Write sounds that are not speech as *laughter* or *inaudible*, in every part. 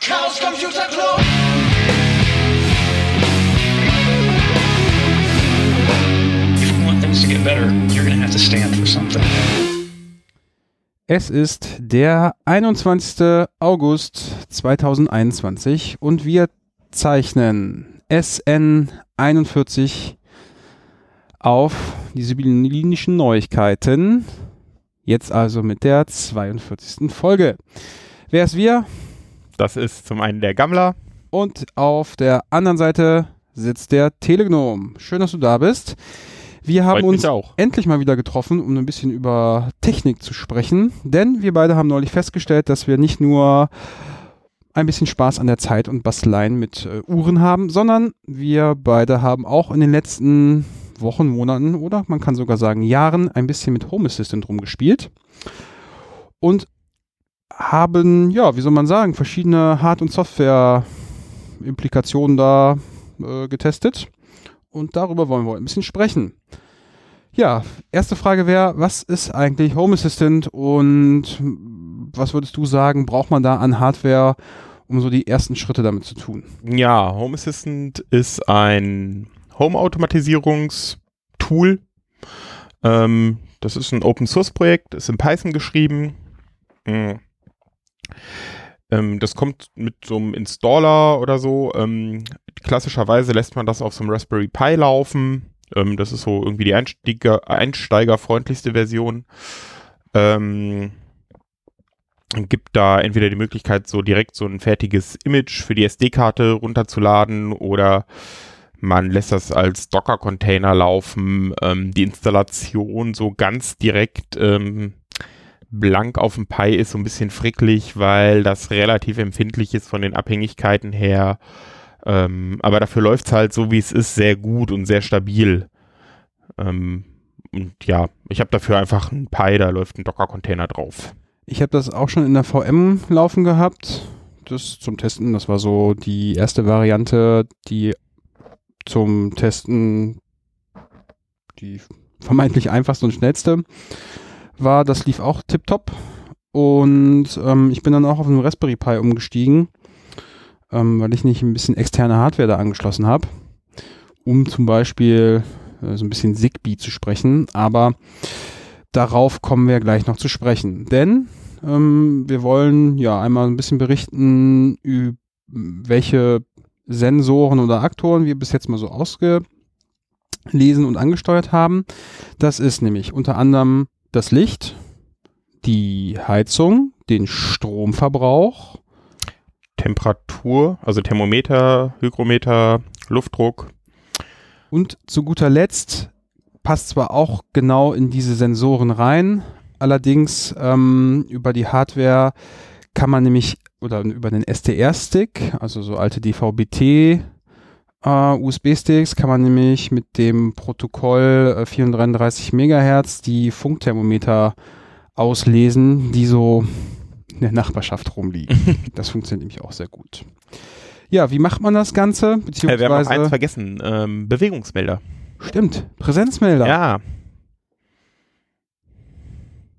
Chaos Computer Club. If you want things to get better, you're going to have to stand for something. Es ist der 21. August 2021 und wir zeichnen SN 41 auf die sibyllinischen Neuigkeiten. Jetzt also mit der 42. Folge. Wer ist wir? Das ist zum einen der Gammler. Und auf der anderen Seite sitzt der Telegnom. Schön, dass du da bist. Wir haben uns auch. endlich mal wieder getroffen, um ein bisschen über Technik zu sprechen. Denn wir beide haben neulich festgestellt, dass wir nicht nur ein bisschen Spaß an der Zeit und Basteleien mit äh, Uhren haben, sondern wir beide haben auch in den letzten Wochen, Monaten oder man kann sogar sagen Jahren ein bisschen mit Home Assistant rumgespielt. Und haben, ja, wie soll man sagen, verschiedene Hard- und Software-Implikationen da äh, getestet. Und darüber wollen wir heute ein bisschen sprechen. Ja, erste Frage wäre, was ist eigentlich Home Assistant und was würdest du sagen, braucht man da an Hardware, um so die ersten Schritte damit zu tun? Ja, Home Assistant ist ein Home-Automatisierungstool. Ähm, das ist ein Open-Source-Projekt, ist in Python geschrieben. Mm. Ähm, das kommt mit so einem Installer oder so. Ähm, klassischerweise lässt man das auf so einem Raspberry Pi laufen. Ähm, das ist so irgendwie die Einsteiger, einsteigerfreundlichste Version. Ähm, gibt da entweder die Möglichkeit, so direkt so ein fertiges Image für die SD-Karte runterzuladen oder man lässt das als Docker-Container laufen. Ähm, die Installation so ganz direkt ähm, blank auf dem Pi ist so ein bisschen fricklig, weil das relativ empfindlich ist von den Abhängigkeiten her. Ähm, aber dafür läuft es halt so, wie es ist, sehr gut und sehr stabil. Ähm, und ja, ich habe dafür einfach ein Pi, da läuft ein Docker-Container drauf. Ich habe das auch schon in der VM laufen gehabt. Das zum Testen, das war so die erste Variante, die zum Testen die vermeintlich einfachste und schnellste war. Das lief auch tipptopp. Und ähm, ich bin dann auch auf den Raspberry Pi umgestiegen, ähm, weil ich nicht ein bisschen externe Hardware da angeschlossen habe, um zum Beispiel äh, so ein bisschen Zigbee zu sprechen. Aber darauf kommen wir gleich noch zu sprechen. Denn ähm, wir wollen ja einmal ein bisschen berichten, über welche Sensoren oder Aktoren wir bis jetzt mal so ausgelesen und angesteuert haben. Das ist nämlich unter anderem das Licht, die Heizung, den Stromverbrauch, Temperatur, also Thermometer, Hygrometer, Luftdruck. Und zu guter Letzt passt zwar auch genau in diese Sensoren rein, allerdings ähm, über die Hardware kann man nämlich oder über den STR-Stick, also so alte DVB-T äh, USB-Sticks, kann man nämlich mit dem Protokoll äh, 433 Megahertz die Funkthermometer auslesen, die so in der Nachbarschaft rumliegen. *laughs* das funktioniert nämlich auch sehr gut. Ja, wie macht man das Ganze? Äh, wir haben noch eins Beziehungsweise, vergessen, ähm, Bewegungsmelder. stimmt, Präsenzmelder. Ja,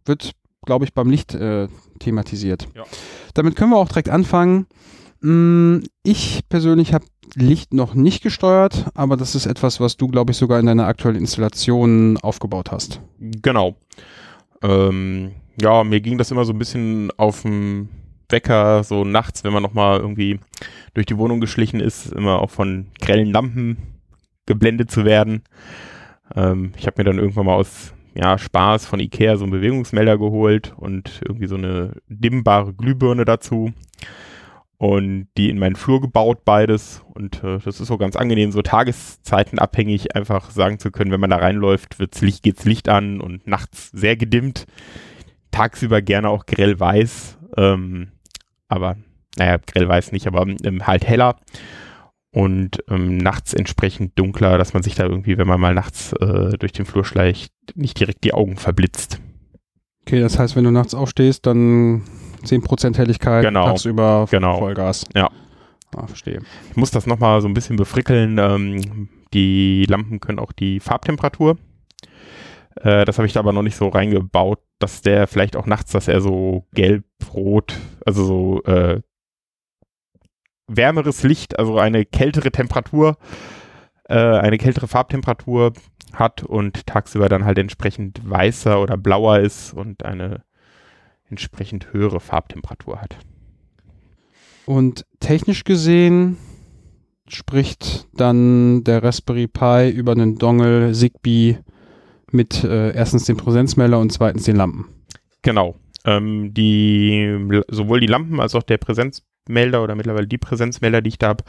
wird, glaube ich, beim Licht äh, thematisiert. Ja. Damit können wir auch direkt anfangen. Mm, Ich persönlich habe Licht noch nicht gesteuert, aber das ist etwas, was du, glaube ich, sogar in deiner aktuellen Installation aufgebaut hast. genau. Ähm, ja, mir ging das immer so ein bisschen auf dem Wecker, so nachts, wenn man nochmal irgendwie durch die Wohnung geschlichen ist, immer auch von grellen Lampen geblendet zu werden. Ähm, ich habe mir dann irgendwann mal aus ja, Spaß von Ikea so einen Bewegungsmelder geholt und irgendwie so eine dimmbare Glühbirne dazu und die in meinen Flur gebaut, beides. Und äh, das ist so ganz angenehm, so tageszeitenabhängig einfach sagen zu können, wenn man da reinläuft, wird's Licht, geht's Licht an und nachts sehr gedimmt. Tagsüber gerne auch grell weiß. Ähm, aber, naja, grell weiß nicht, aber ähm, halt heller. Und ähm, nachts entsprechend dunkler, dass man sich da irgendwie, wenn man mal nachts äh, durch den Flur schleicht, nicht direkt die Augen verblitzt. Okay, das heißt, wenn du nachts aufstehst, dann 10% Helligkeit, Genau. tagsüber Genau. Vollgas. Ja. Ah, verstehe. Ich muss das nochmal so ein bisschen befrickeln. Ähm, die Lampen können auch die Farbtemperatur. Äh, das habe ich da aber noch nicht so reingebaut, dass der vielleicht auch nachts, dass er so gelb-rot, also so äh, wärmeres Licht, also eine kältere Temperatur, äh, eine kältere Farbtemperatur hat und tagsüber dann halt entsprechend weißer oder blauer ist und eine entsprechend höhere Farbtemperatur hat. Und technisch gesehen spricht dann der Raspberry Pi über einen Dongle Zigbee mit äh, erstens dem Präsenzmelder und zweitens den Lampen. Genau. Ähm, die, sowohl die Lampen als auch der Präsenzmelder oder mittlerweile die Präsenzmelder, die ich da habe,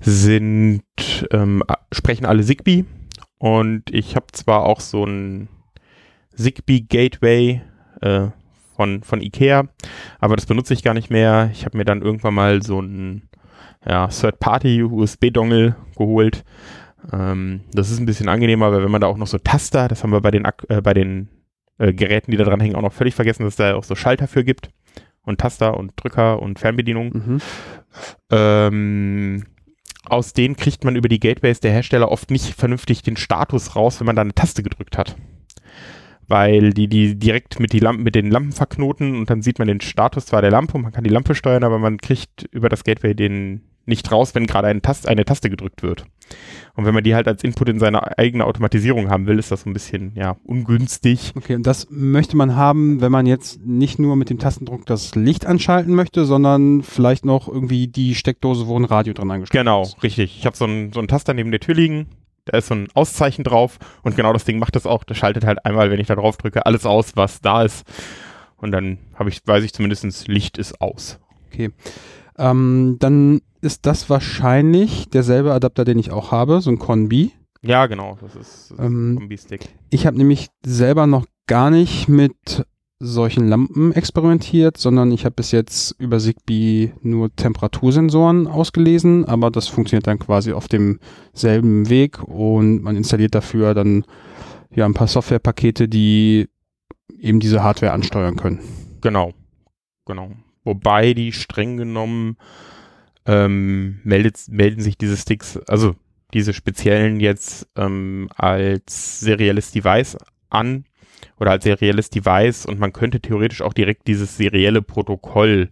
sind, ähm, sprechen alle Zigbee. Und ich habe zwar auch so ein Zigbee Gateway äh, von, von Ikea, aber das benutze ich gar nicht mehr. Ich habe mir dann irgendwann mal so ein ja, Third-Party-USB-Dongle geholt. Ähm, das ist ein bisschen angenehmer, weil wenn man da auch noch so Taster, das haben wir bei den, äh, bei den äh, Geräten, die da dran hängen, auch noch völlig vergessen, dass es da auch so Schalter für gibt. Und Taster und Drücker und Fernbedienung. Mhm. Ähm, aus denen kriegt man über die Gateways der Hersteller oft nicht vernünftig den Status raus, wenn man da eine Taste gedrückt hat weil die die direkt mit, die Lampen, mit den Lampen verknoten und dann sieht man den Status zwar der Lampe und man kann die Lampe steuern, aber man kriegt über das Gateway den nicht raus, wenn gerade eine, Tast eine Taste gedrückt wird. Und wenn man die halt als Input in seine eigene Automatisierung haben will, ist das so ein bisschen, ja, ungünstig. Okay, und das möchte man haben, wenn man jetzt nicht nur mit dem Tastendruck das Licht anschalten möchte, sondern vielleicht noch irgendwie die Steckdose, wo ein Radio dran angeschlossen genau, ist. Genau, richtig. Ich habe so einen so einen Taster neben der Tür liegen, da ist so ein Auszeichen drauf und genau das Ding macht das auch. Das schaltet halt einmal, wenn ich da drauf drücke, alles aus, was da ist. Und dann habe ich, weiß ich zumindest, Licht ist aus. Okay. Ähm, dann ist das wahrscheinlich derselbe Adapter, den ich auch habe, so ein Conbi. Ja, genau, das ist, das ähm, Kombi-Stick. Ich habe nämlich selber noch gar nicht mit solchen Lampen experimentiert, sondern ich habe bis jetzt über Zigbee nur Temperatursensoren ausgelesen, aber das funktioniert dann quasi auf demselben Weg und man installiert dafür dann ja ein paar Softwarepakete, die eben diese Hardware ansteuern können. Genau, genau. Wobei die streng genommen ähm, meldet, melden sich diese Sticks, also diese speziellen jetzt ähm, als serielles Device an oder als serielles Device und man könnte theoretisch auch direkt dieses serielle Protokoll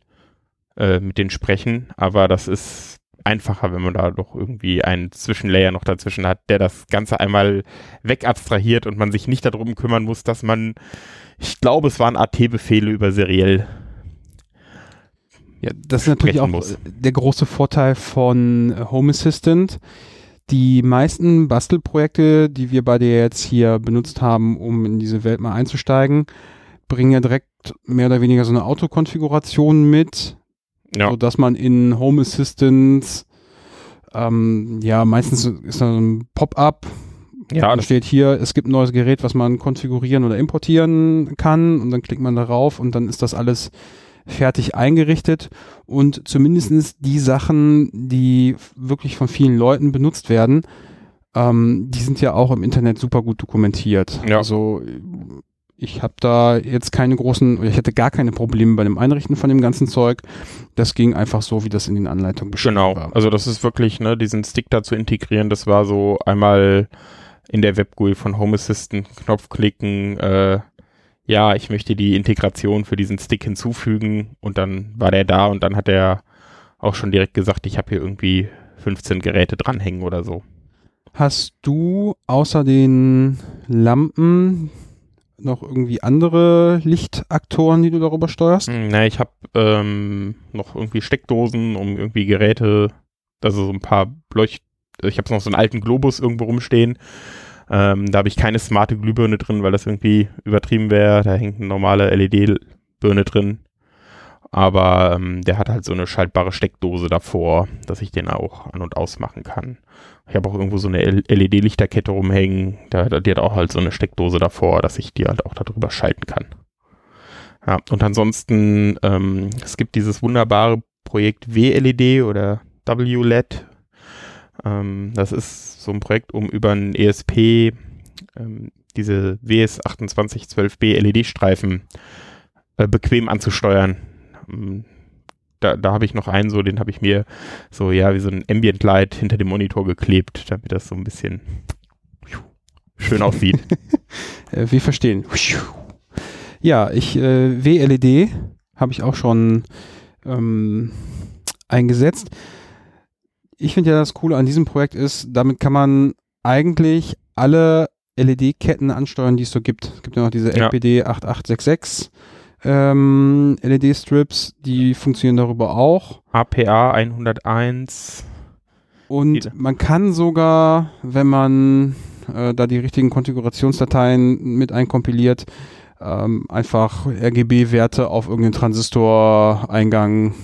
äh, mit denen sprechen, aber das ist einfacher, wenn man da doch irgendwie einen Zwischenlayer noch dazwischen hat, der das Ganze einmal wegabstrahiert und man sich nicht darum kümmern muss, dass man, ich glaube, es waren AT-Befehle über seriell. Ja, das ist natürlich auch muss. der große Vorteil von Home Assistant die meisten Bastelprojekte, die wir bei dir jetzt hier benutzt haben, um in diese Welt mal einzusteigen, bringen ja direkt mehr oder weniger so eine Autokonfiguration mit, ja. sodass man in Home Assistance ähm, ja meistens ist da ein Pop-up. Ja, da steht hier, es gibt ein neues Gerät, was man konfigurieren oder importieren kann und dann klickt man darauf und dann ist das alles fertig eingerichtet und zumindestens die Sachen, die wirklich von vielen Leuten benutzt werden, ähm, die sind ja auch im Internet super gut dokumentiert. Ja. Also ich habe da jetzt keine großen, ich hatte gar keine Probleme bei dem Einrichten von dem ganzen Zeug. Das ging einfach so, wie das in den Anleitungen beschrieben genau. war. Genau, also das ist wirklich, ne, diesen Stick da zu integrieren, das war so einmal in der Web-GUI von Home Assistant Knopf klicken, äh, ja, ich möchte die Integration für diesen Stick hinzufügen und dann war der da und dann hat er auch schon direkt gesagt, ich habe hier irgendwie 15 Geräte dranhängen oder so. Hast du außer den Lampen noch irgendwie andere Lichtaktoren, die du darüber steuerst? Hm, na, ich habe ähm, noch irgendwie Steckdosen, um irgendwie Geräte, also so ein paar Leucht, ich habe noch so einen alten Globus irgendwo rumstehen, ähm, da habe ich keine smarte Glühbirne drin, weil das irgendwie übertrieben wäre. Da hängt eine normale LED-Birne drin. Aber ähm, der hat halt so eine schaltbare Steckdose davor, dass ich den auch an- und ausmachen kann. Ich habe auch irgendwo so eine LED-Lichterkette rumhängen. Der, die hat auch halt so eine Steckdose davor, dass ich die halt auch darüber schalten kann. Ja, und ansonsten, ähm, es gibt dieses wunderbare Projekt WLED oder WLED. Ähm, das ist so ein Projekt, um über ein ESP ähm, diese WS2812B LED-Streifen äh, bequem anzusteuern. Ähm, da, da habe ich noch einen, so den habe ich mir so ja wie so ein Ambient Light hinter dem Monitor geklebt, damit das so ein bisschen schön aussieht. *laughs* Äh, wir verstehen. Ja, ich äh, WLED habe ich auch schon ähm, eingesetzt. Ich finde ja das Coole an diesem Projekt ist, damit kann man eigentlich alle LED-Ketten ansteuern, die es so gibt. Es gibt ja noch diese Ja. LPD 8866 ähm, LED-Strips, die funktionieren darüber auch. APA 101. Und Jede. man kann sogar, wenn man äh, da die richtigen Konfigurationsdateien mit einkompiliert, ähm, einfach RGB-Werte auf irgendeinen Transistoreingang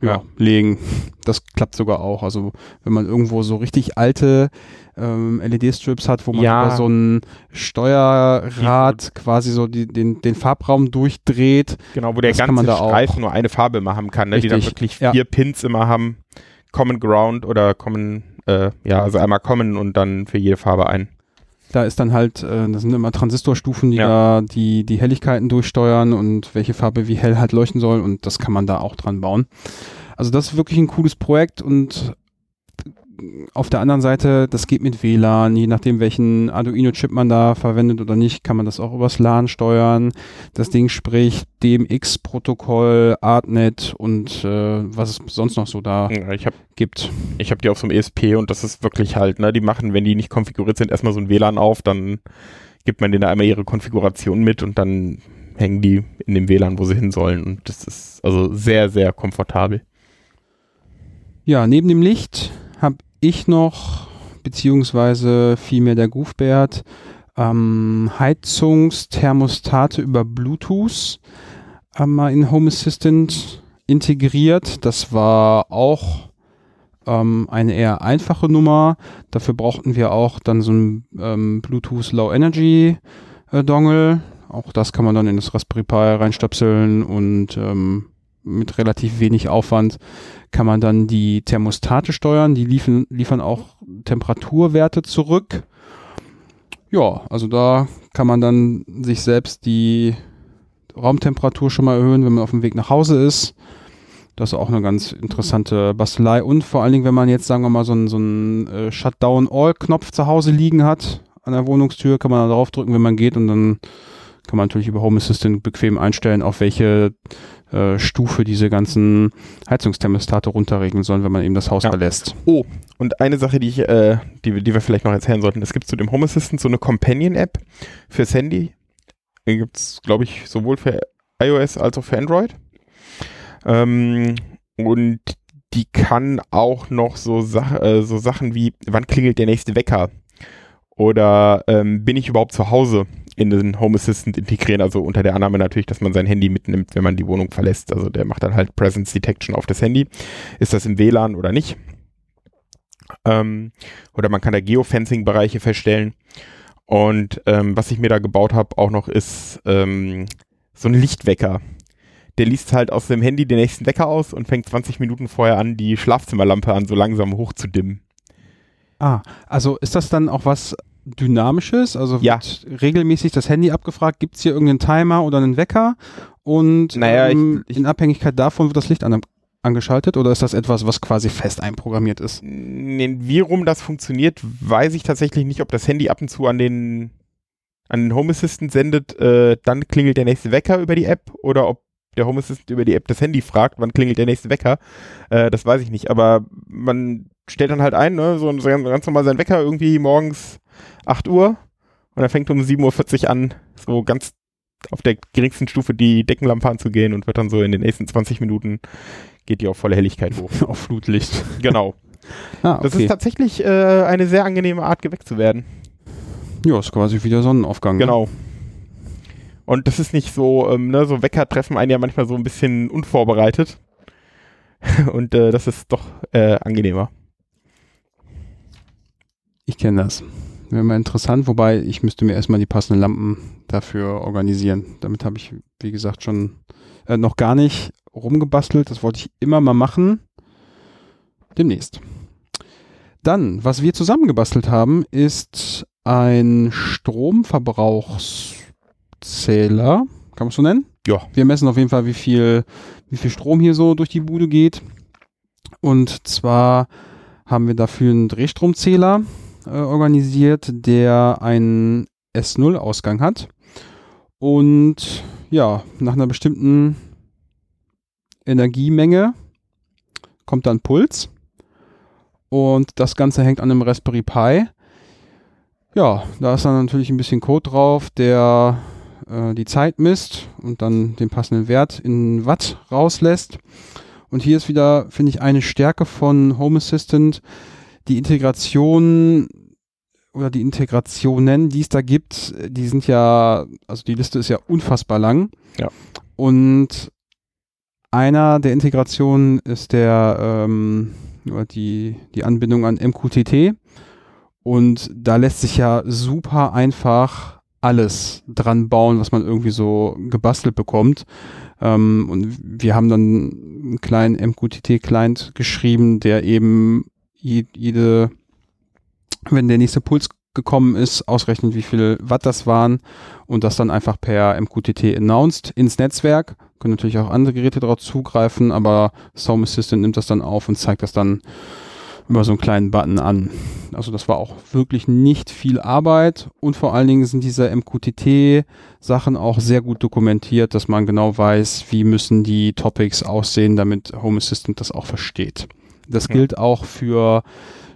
ja, Ja. legen. Das klappt sogar auch. Also wenn man irgendwo so richtig alte ähm, LED-Strips hat, wo man Ja. über so ein Steuerrad quasi so die, den, den Farbraum durchdreht, Genau, wo der ganze. Streifen nur eine Farbe immer haben kann, ne? die dann wirklich ja. vier Pins immer haben. Common Ground oder Common, äh, ja, also einmal Common und dann für jede Farbe ein. Da ist dann halt, äh, das sind immer Transistorstufen, die Ja. da die, die Helligkeiten durchsteuern und welche Farbe wie hell halt leuchten soll und das kann man da auch dran bauen. Also das ist wirklich ein cooles Projekt und auf der anderen Seite, das geht mit WLAN, je nachdem welchen Arduino-Chip man da verwendet oder nicht, kann man das auch übers LAN steuern. Das Ding spricht DMX-Protokoll, Artnet und äh, was es sonst noch so da Ja, Ich habe gibt. ich hab die auf so einem ESP und das ist wirklich halt, ne, die machen, wenn die nicht konfiguriert sind, erstmal so ein WLAN auf, dann gibt man denen da einmal ihre Konfiguration mit und dann hängen die in dem WLAN, wo sie hin sollen und das ist also sehr, sehr komfortabel. Ja, neben dem Licht habe ich noch, beziehungsweise vielmehr der Goofbert, ähm, Heizungsthermostate über Bluetooth ähm, mal in Home Assistant integriert. Das war auch ähm, eine eher einfache Nummer. Dafür brauchten wir auch dann so ein ähm, Bluetooth Low Energy äh, Dongle. Auch das kann man dann in das Raspberry Pi reinstöpseln und ähm, mit relativ wenig Aufwand kann man dann die Thermostate steuern. Die liefern, liefern auch Temperaturwerte zurück. Ja, also da kann man dann sich selbst die Raumtemperatur schon mal erhöhen, wenn man auf dem Weg nach Hause ist. Das ist auch eine ganz interessante Bastelei. Und vor allen Dingen, wenn man jetzt, sagen wir mal, so einen, so einen äh, Shutdown-All-Knopf zu Hause liegen hat an der Wohnungstür, kann man da drauf drücken, wenn man geht und dann kann man natürlich über Home Assistant bequem einstellen, auf welche äh, Stufe diese ganzen Heizungsthermostate runterregeln sollen, wenn man eben das Haus Ja. verlässt. Oh, und eine Sache, die ich, äh, die, wir- die wir vielleicht noch erzählen sollten, es gibt zu dem Home Assistant so eine Companion-App fürs Handy. Die gibt es, glaube ich, sowohl für iOS als auch für Android. Ähm, und die kann auch noch so, Sach äh, so Sachen wie, wann klingelt der nächste Wecker? Oder ähm, bin ich überhaupt zu Hause in den Home Assistant integrieren? Also unter der Annahme natürlich, dass man sein Handy mitnimmt, wenn man die Wohnung verlässt. Also der macht dann halt Presence Detection auf das Handy. Ist das im WLAN oder nicht? Ähm, oder man kann da Geofencing-Bereiche feststellen. Und ähm, was ich mir da gebaut habe, auch noch ist ähm, so ein Lichtwecker. Der liest halt aus dem Handy den nächsten Wecker aus und fängt 20 Minuten vorher an, die Schlafzimmerlampe an so langsam hochzudimmen. Ah, also ist das dann auch was Dynamisches? Also Ja. wird regelmäßig das Handy abgefragt, gibt es hier irgendeinen Timer oder einen Wecker? Und Naja, ich- ähm, in Abhängigkeit davon wird das Licht an, angeschaltet oder ist das etwas, was quasi fest einprogrammiert ist? Nee, Wie rum das funktioniert, weiß ich tatsächlich nicht, ob das Handy ab und zu an den, an den Home Assistant sendet, äh, dann klingelt der nächste Wecker über die App oder ob der Home Assistant über die App das Handy fragt, wann klingelt der nächste Wecker. Äh, das weiß ich nicht, aber man stellt dann halt ein, ne, so, so ganz normal sein Wecker irgendwie morgens 8 Uhr und er fängt um 7.40 Uhr an, so ganz auf der geringsten Stufe die Deckenlampe anzugehen und wird dann so in den nächsten 20 Minuten geht die auf volle Helligkeit hoch. *laughs* Auf Flutlicht. genau. *laughs* Ah, Das okay. ist tatsächlich äh, eine sehr angenehme Art, geweckt zu werden. ja, ist quasi wieder Sonnenaufgang. ne? Und das ist nicht so, ähm, ne, so Wecker treffen einen ja manchmal so ein bisschen unvorbereitet. *laughs* Und äh, das ist doch äh, angenehmer. Ich kenne das. Wäre mal interessant, wobei ich müsste mir erstmal die passenden Lampen dafür organisieren. Damit habe ich, wie gesagt, schon äh, noch gar nicht rumgebastelt. Das wollte ich immer mal machen. Demnächst. Dann, was wir zusammengebastelt haben, ist ein Stromverbrauchszähler. Kann man es so nennen? Ja. Wir messen auf jeden Fall, wie viel, wie viel Strom hier so durch die Bude geht. Und zwar haben wir dafür einen Drehstromzähler äh, organisiert, der einen S0-Ausgang hat. Und ja, nach einer bestimmten Energiemenge kommt dann Puls. Und das Ganze hängt an einem Raspberry Pi. Ja, da ist dann natürlich ein bisschen Code drauf, der äh, die Zeit misst und dann den passenden Wert in Watt rauslässt. Und hier ist wieder, finde ich, eine Stärke von Home Assistant, die Integration oder die Integrationen, die es da gibt, die sind ja, also die Liste ist ja unfassbar lang. Ja. Und einer der Integrationen ist der ähm, die, die Anbindung an MQTT. Und da lässt sich ja super einfach alles dran bauen, was man irgendwie so gebastelt bekommt. Ähm, und wir haben dann einen kleinen MQTT-Client geschrieben, der eben jede, wenn der nächste Puls gekommen ist, ausrechnet, wie viel Watt das waren und das dann einfach per MQTT announced ins Netzwerk. Können natürlich auch andere Geräte darauf zugreifen, aber Home Assistant nimmt das dann auf und zeigt das dann über so einen kleinen Button an. Also das war auch wirklich nicht viel Arbeit und vor allen Dingen sind diese MQTT-Sachen auch sehr gut dokumentiert, dass man genau weiß, wie müssen die Topics aussehen, damit Home Assistant das auch versteht. Das ja. gilt auch für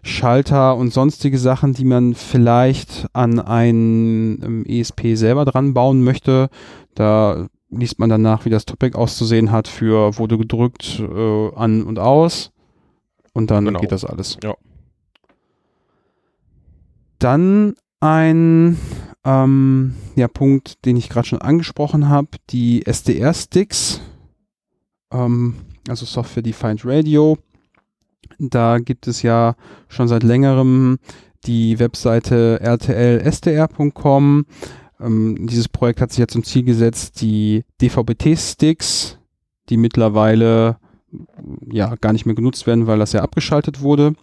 Schalter und sonstige Sachen, die man vielleicht an ein ähm, ESP selber dran bauen möchte. Da liest man danach, wie das Topic auszusehen hat für wurde gedrückt äh, an und aus und dann genau. geht das alles. Ja. Dann ein ähm, ja, Punkt, den ich gerade schon angesprochen habe, die SDR-Sticks, ähm, also Software Defined Radio. Da gibt es ja schon seit längerem die Webseite rtlsdr.com. Ähm, dieses Projekt hat sich ja zum Ziel gesetzt, die DVB-T-Sticks, die mittlerweile ja gar nicht mehr genutzt werden, weil das ja abgeschaltet wurde,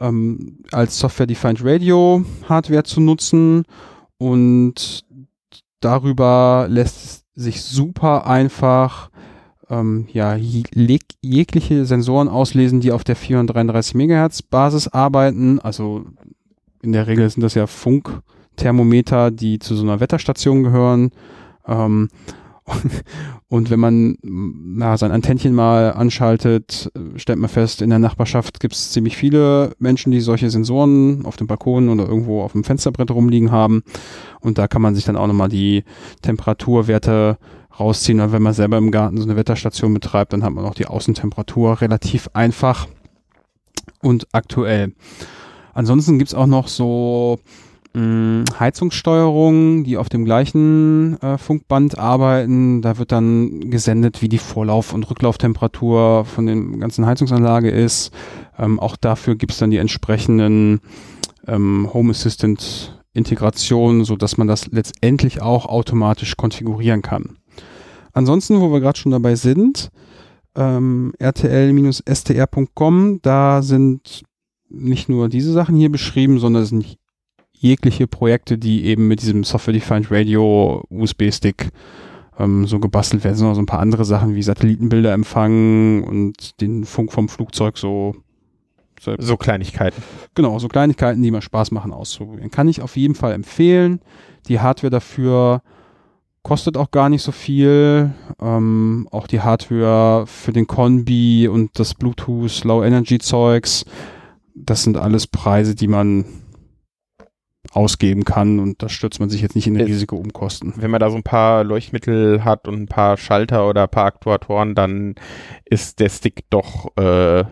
ähm, als Software-Defined Radio Hardware zu nutzen und darüber lässt sich super einfach ähm, ja, jegliche Sensoren auslesen, die auf der 433 MHz Basis arbeiten. Also in der Regel sind das ja Funkthermometer, die zu so einer Wetterstation gehören. Ähm, *laughs* und wenn man na, sein Antennchen mal anschaltet, stellt man fest, in der Nachbarschaft gibt es ziemlich viele Menschen, die solche Sensoren auf dem Balkon oder irgendwo auf dem Fensterbrett rumliegen haben. Und da kann man sich dann auch nochmal die Temperaturwerte rausziehen. Und wenn man selber im Garten so eine Wetterstation betreibt, dann hat man auch die Außentemperatur relativ einfach und aktuell. Ansonsten gibt's auch noch so mh, Heizungssteuerungen, die auf dem gleichen äh, Funkband arbeiten. Da wird dann gesendet, wie die Vorlauf- und Rücklauftemperatur von der ganzen Heizungsanlage ist. Ähm, auch dafür gibt's dann die entsprechenden ähm, Home Assistant Integration, so dass man das letztendlich auch automatisch konfigurieren kann. Ansonsten, wo wir gerade schon dabei sind, ähm, rtl-str.com, da sind nicht nur diese Sachen hier beschrieben, sondern es sind jegliche Projekte, die eben mit diesem Software-Defined Radio USB-Stick ähm, so gebastelt werden, sondern so ein paar andere Sachen wie Satellitenbilder empfangen und den Funk vom Flugzeug so so Kleinigkeiten. Genau, so Kleinigkeiten, die mal Spaß machen auszuprobieren. Kann ich auf jeden Fall empfehlen. Die Hardware dafür kostet auch gar nicht so viel. Ähm, auch die Hardware für den Conbi und das Bluetooth Low Energy Zeugs, das sind alles Preise, die man ausgeben kann und da stürzt man sich jetzt nicht in den Risikoumkosten. Wenn man da so ein paar Leuchtmittel hat und ein paar Schalter oder ein paar Aktuatoren, dann ist der Stick doch äh,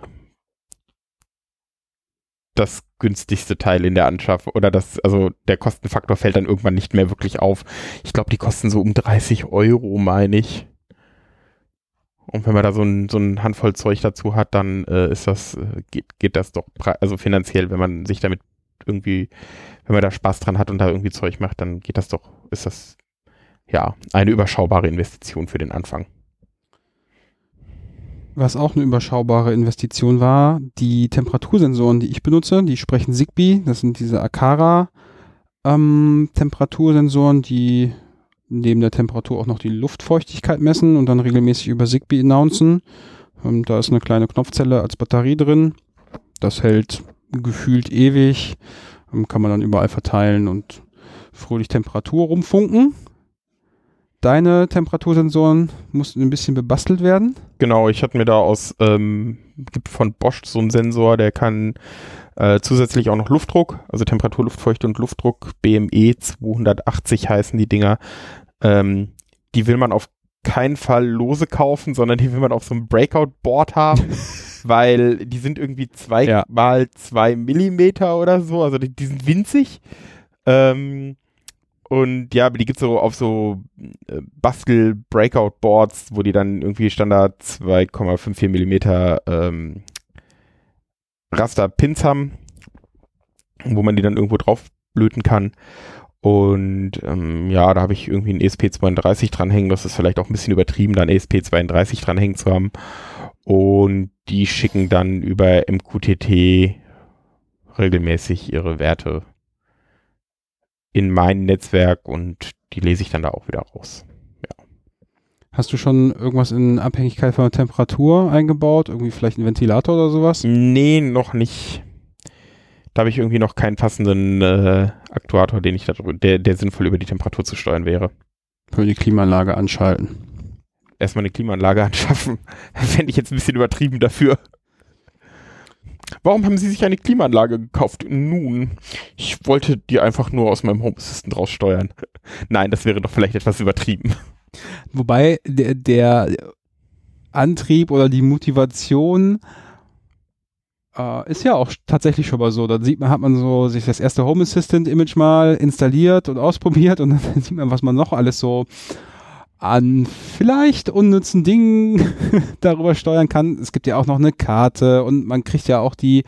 das günstigste Teil in der Anschaffung oder das, also der Kostenfaktor fällt dann irgendwann nicht mehr wirklich auf. Ich glaube, die kosten so um 30 Euro, meine ich. Und wenn man da so ein, so ein Handvoll Zeug dazu hat, dann äh, ist das, äh, geht, geht das doch, also finanziell, wenn man sich damit irgendwie, wenn man da Spaß dran hat und da irgendwie Zeug macht, dann geht das doch, ist das ja eine überschaubare Investition für den Anfang. Was auch eine überschaubare Investition war, die Temperatursensoren, die ich benutze, die sprechen Zigbee, das sind diese Akara ähm, Temperatursensoren, die neben der Temperatur auch noch die Luftfeuchtigkeit messen und dann regelmäßig über Zigbee announcen. Ähm, da ist eine kleine Knopfzelle als Batterie drin. Das hält gefühlt ewig. Ähm, kann man dann überall verteilen und fröhlich Temperatur rumfunken. deine Temperatursensoren mussten ein bisschen bebastelt werden. Genau, ich hatte mir da aus, ähm, gibt von Bosch so einen Sensor, der kann äh, zusätzlich auch noch Luftdruck, also Temperatur, Luftfeuchte und Luftdruck, BME 280 heißen die Dinger. Ähm, die will man auf keinen Fall lose kaufen, sondern die will man auf so einem Breakout-Board haben, *laughs* weil die sind irgendwie zwei Ja. mal zwei Millimeter oder so, also die, die sind winzig. Ähm, und ja, aber die gibt's so auf so äh, Bastel-Breakout-Boards, wo die dann irgendwie Standard 2,54 Millimeter ähm, Raster-Pins haben, wo man die dann irgendwo drauf blöten kann. Und ähm, ja, da habe ich irgendwie einen E ESP32 dranhängen. Das ist vielleicht auch ein bisschen übertrieben, da E ESP32 dranhängen zu haben. Und die schicken dann über MQTT regelmäßig ihre Werte in mein Netzwerk und die lese ich dann da auch wieder raus. Hast du schon irgendwas in Abhängigkeit von der Temperatur eingebaut? Irgendwie vielleicht ein Ventilator oder sowas? Nee, noch nicht. Da habe ich irgendwie noch keinen passenden äh, Aktuator, den ich da der, der sinnvoll über die Temperatur zu steuern wäre. Für die Klimaanlage anschalten. Erstmal eine Klimaanlage *laughs* anschaffen. Fände ich jetzt ein bisschen übertrieben dafür. Warum haben Sie sich eine Klimaanlage gekauft? Nun, ich wollte die einfach nur aus meinem Home Assistant raussteuern. Nein, das wäre doch vielleicht etwas übertrieben. Wobei der, der Antrieb oder die Motivation äh, ist ja auch tatsächlich schon mal so. Da sieht man, hat man so sich das erste Home Assistant Image mal installiert und ausprobiert und *laughs* dann sieht man, was man noch alles so an vielleicht unnützen Dingen *laughs* darüber steuern kann. Es gibt ja auch noch eine Karte und man kriegt ja auch die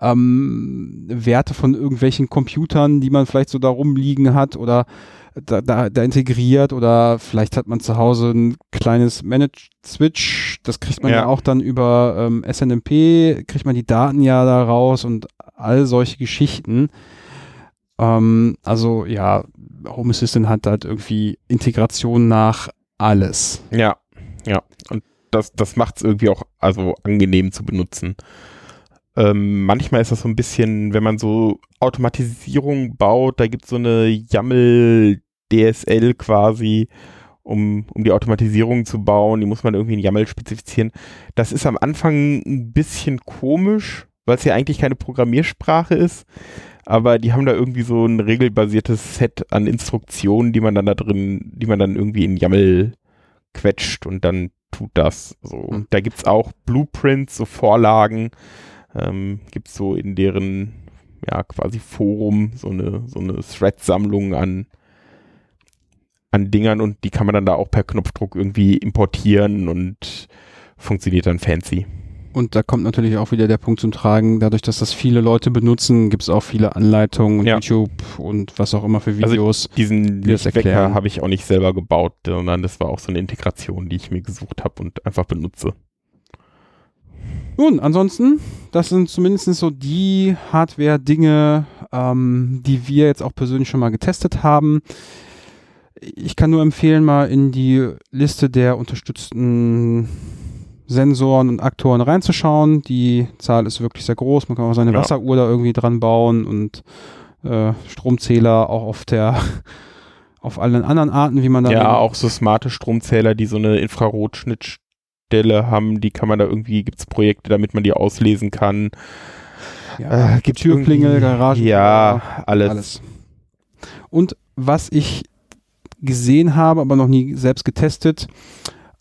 ähm, Werte von irgendwelchen Computern, die man vielleicht so da rumliegen hat oder da, da, da integriert oder vielleicht hat man zu Hause ein kleines Managed Switch, das kriegt man ja, Ja. auch dann über ähm, SNMP, kriegt man die Daten ja da raus und all solche Geschichten. Ähm, also ja, Home Assistant hat halt irgendwie Integration nach alles. Ja, ja. Und das, das macht es irgendwie auch also angenehm zu benutzen. Ähm, manchmal ist das so ein bisschen, wenn man so Automatisierung baut, da gibt es so eine YAML-DSL quasi, um, um die Automatisierung zu bauen. Die muss man irgendwie in YAML spezifizieren. Das ist am Anfang ein bisschen komisch, weil es ja eigentlich keine Programmiersprache ist. Aber die haben da irgendwie so ein regelbasiertes Set an Instruktionen, die man dann da drin, die man dann irgendwie in YAML quetscht und dann tut das. So. Hm. Da gibt's auch Blueprints, so Vorlagen, ähm, gibt's so in deren ja quasi Forum so eine so eine Thread-Sammlung an an Dingern und die kann man dann da auch per Knopfdruck irgendwie importieren und funktioniert dann fancy. Und da kommt natürlich auch wieder der Punkt zum Tragen, dadurch, dass das viele Leute benutzen, gibt es auch viele Anleitungen und Ja. YouTube und was auch immer für Also Videos. Diesen Die das Wecker erklären. habe ich auch nicht selber gebaut, sondern das war auch so eine Integration, die ich mir gesucht habe und einfach benutze. Nun, ansonsten, das sind zumindest so die Hardware-Dinge, ähm, die wir jetzt auch persönlich schon mal getestet haben. Ich kann nur empfehlen, mal in die Liste der unterstützten Sensoren und Aktoren reinzuschauen. Die Zahl ist wirklich sehr groß. Man kann auch seine Ja. Wasseruhr da irgendwie dran bauen und äh, Stromzähler auch auf der *laughs* auf allen anderen Arten, wie man da Ja, auch so smarte Stromzähler, die so eine Infrarotschnittstelle haben, die kann man da irgendwie, gibt es Projekte, damit man die auslesen kann. ja, Äh, gibt's Türklingel, Garagen, Ja, alles. alles. Und was ich gesehen habe, aber noch nie selbst getestet,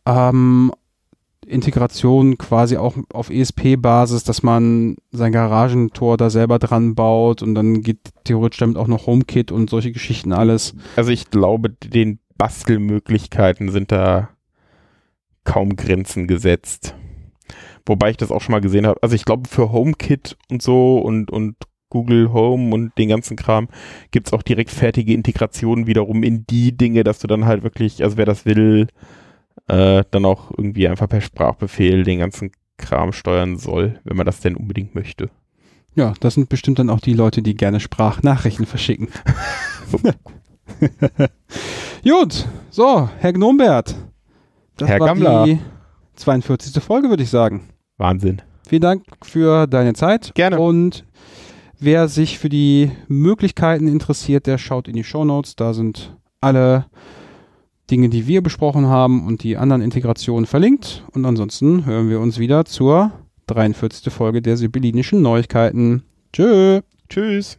ähm, Integration quasi auch auf ESP-Basis, dass man sein Garagentor da selber dran baut und dann geht theoretisch damit auch noch HomeKit und solche Geschichten alles. Also ich glaube, den Bastelmöglichkeiten sind da kaum Grenzen gesetzt. Wobei ich das auch schon mal gesehen habe. Also ich glaube, für HomeKit und so und, und Google Home und den ganzen Kram gibt es auch direkt fertige Integrationen wiederum in die Dinge, dass du dann halt wirklich, also wer das will, äh, dann auch irgendwie einfach per Sprachbefehl den ganzen Kram steuern soll, wenn man das denn unbedingt möchte. Ja, das sind bestimmt dann auch die Leute, die gerne Sprachnachrichten verschicken. *laughs* Gut, so, Herr Gnombert. Das Herr war Gammler. die 42. Folge, würde ich sagen. Wahnsinn. Vielen Dank für deine Zeit. Gerne. Und wer sich für die Möglichkeiten interessiert, der schaut in die Shownotes. Da sind alle Dinge, die wir besprochen haben und die anderen Integrationen verlinkt. Und ansonsten hören wir uns wieder zur 43. Folge der Sibyllinischen Neuigkeiten. Tschö. Tschüss.